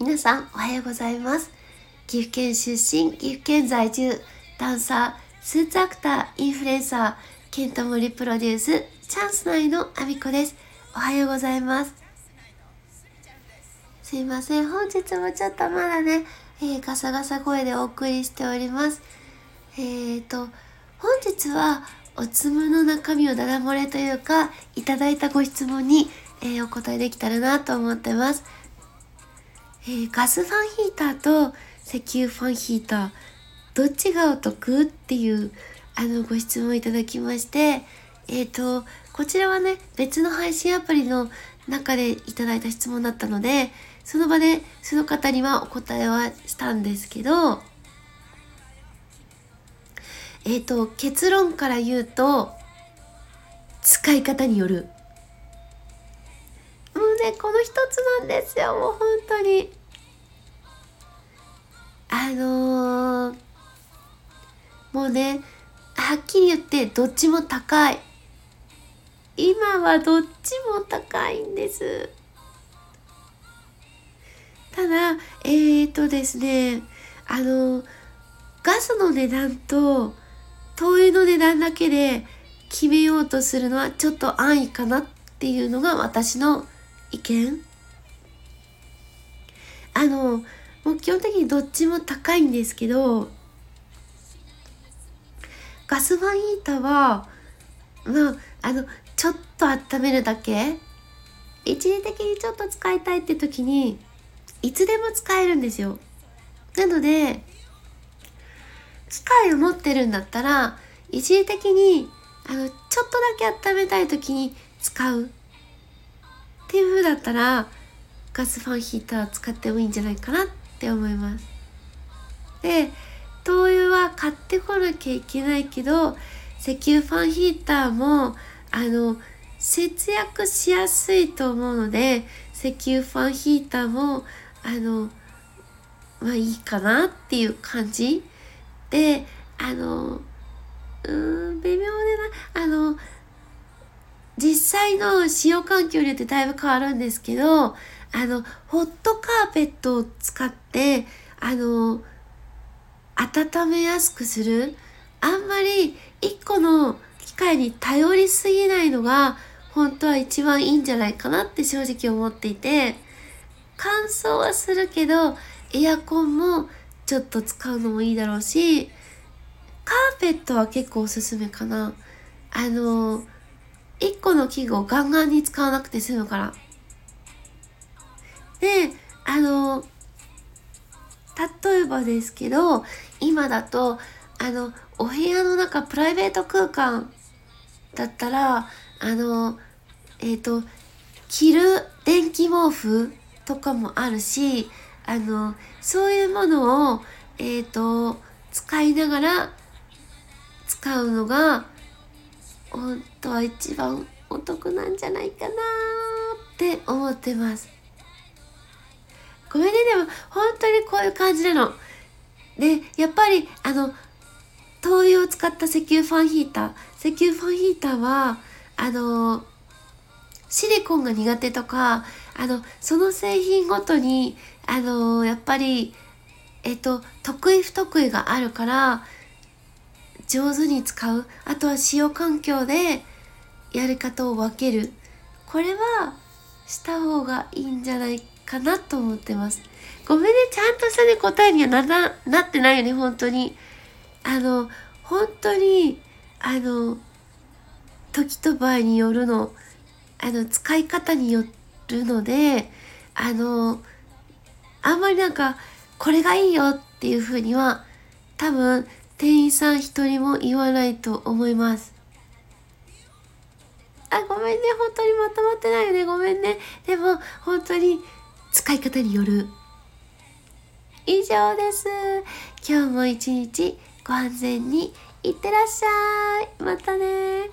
皆さんおはようございます。岐阜県出身岐阜県在住ダンサースーツアクターインフルエンサーケントモリプロデュースチャンス内のアミコです。おはようございます。すいません。本日もちょっとまだね、えー、ガサガサ声でお送りしております。えーと本日はおつむの中身をダダ漏れというかいただいたご質問に、えー、お答えできたらなと思ってます。えー、ガスファンヒーターと石油ファンヒーター、どっちがお得っていうあのご質問いただきまして、えっ、ー、と、こちらはね、別の配信アプリの中でいただいた質問だったので、その場でその方にはお答えはしたんですけど、えっ、ー、と、結論から言うと、使い方による。ね、この一つなんですよ、もう本当に。あのー、もうね、はっきり言ってどっちも高い。今はどっちも高いんです。ただ、えーとですね、あの、ガスの値段と灯油の値段だけで決めようとするのはちょっと安易かなっていうのが私の意見？あの、もう基本的にどっちも高いんですけどガスファンヒーターはまああのちょっと温めるだけ。一時的にちょっと使いたいって時にいつでも使えるんですよ。なので機械を持ってるんだったら一時的にあのちょっとだけ温めたい時に使う。っていう風だったらガスファンヒーター使ってもいいんじゃないかなって思います。で灯油は買ってこなきゃいけないけど石油ファンヒーターもあの節約しやすいと思うので石油ファンヒーターもあのまあいいかなっていう感じであのうーん微妙でなあの実際の使用環境によってだいぶ変わるんですけどあの、ホットカーペットを使って、あの、温めやすくする。あんまり一個の機械に頼りすぎないのが、本当は一番いいんじゃないかなって正直思っていて、乾燥はするけど、エアコンもちょっと使うのもいいだろうし、カーペットは結構おすすめかな。あの、一個の器具をガンガンに使わなくて済むから。で、あの、例えばですけど、今だと、あの、お部屋の中、プライベート空間だったら、あの、えっ、ー、と、着る電気毛布とかもあるし、あの、そういうものを、えっ、ー、と、使いながら使うのが、本当は一番お得なんじゃないかなって思ってます。ごめんね、でも、本当にこういう感じなの。で、やっぱり、あの、灯油を使った石油ファンヒーター。石油ファンヒーターは、あの、シリコンが苦手とか、あの、その製品ごとに、あの、やっぱり、えっと、得意不得意があるから、上手に使う。あとは使用環境で、やり方を分ける。これは、した方がいいんじゃないかなと思ってます。ごめんね、ちゃんとしたね、答えにはなななってないよね、本当に。あの、本当に、あの、時と場合によるの、あの、使い方によるので、あの、あんまりなんか、これがいいよっていうふうには、多分、店員さん一人も言わないと思います。あ、ごめんね。本当にまとまってないよね。ごめんね。でも、本当に、使い方による。以上です。今日も一日ご安全にいってらっしゃい。またね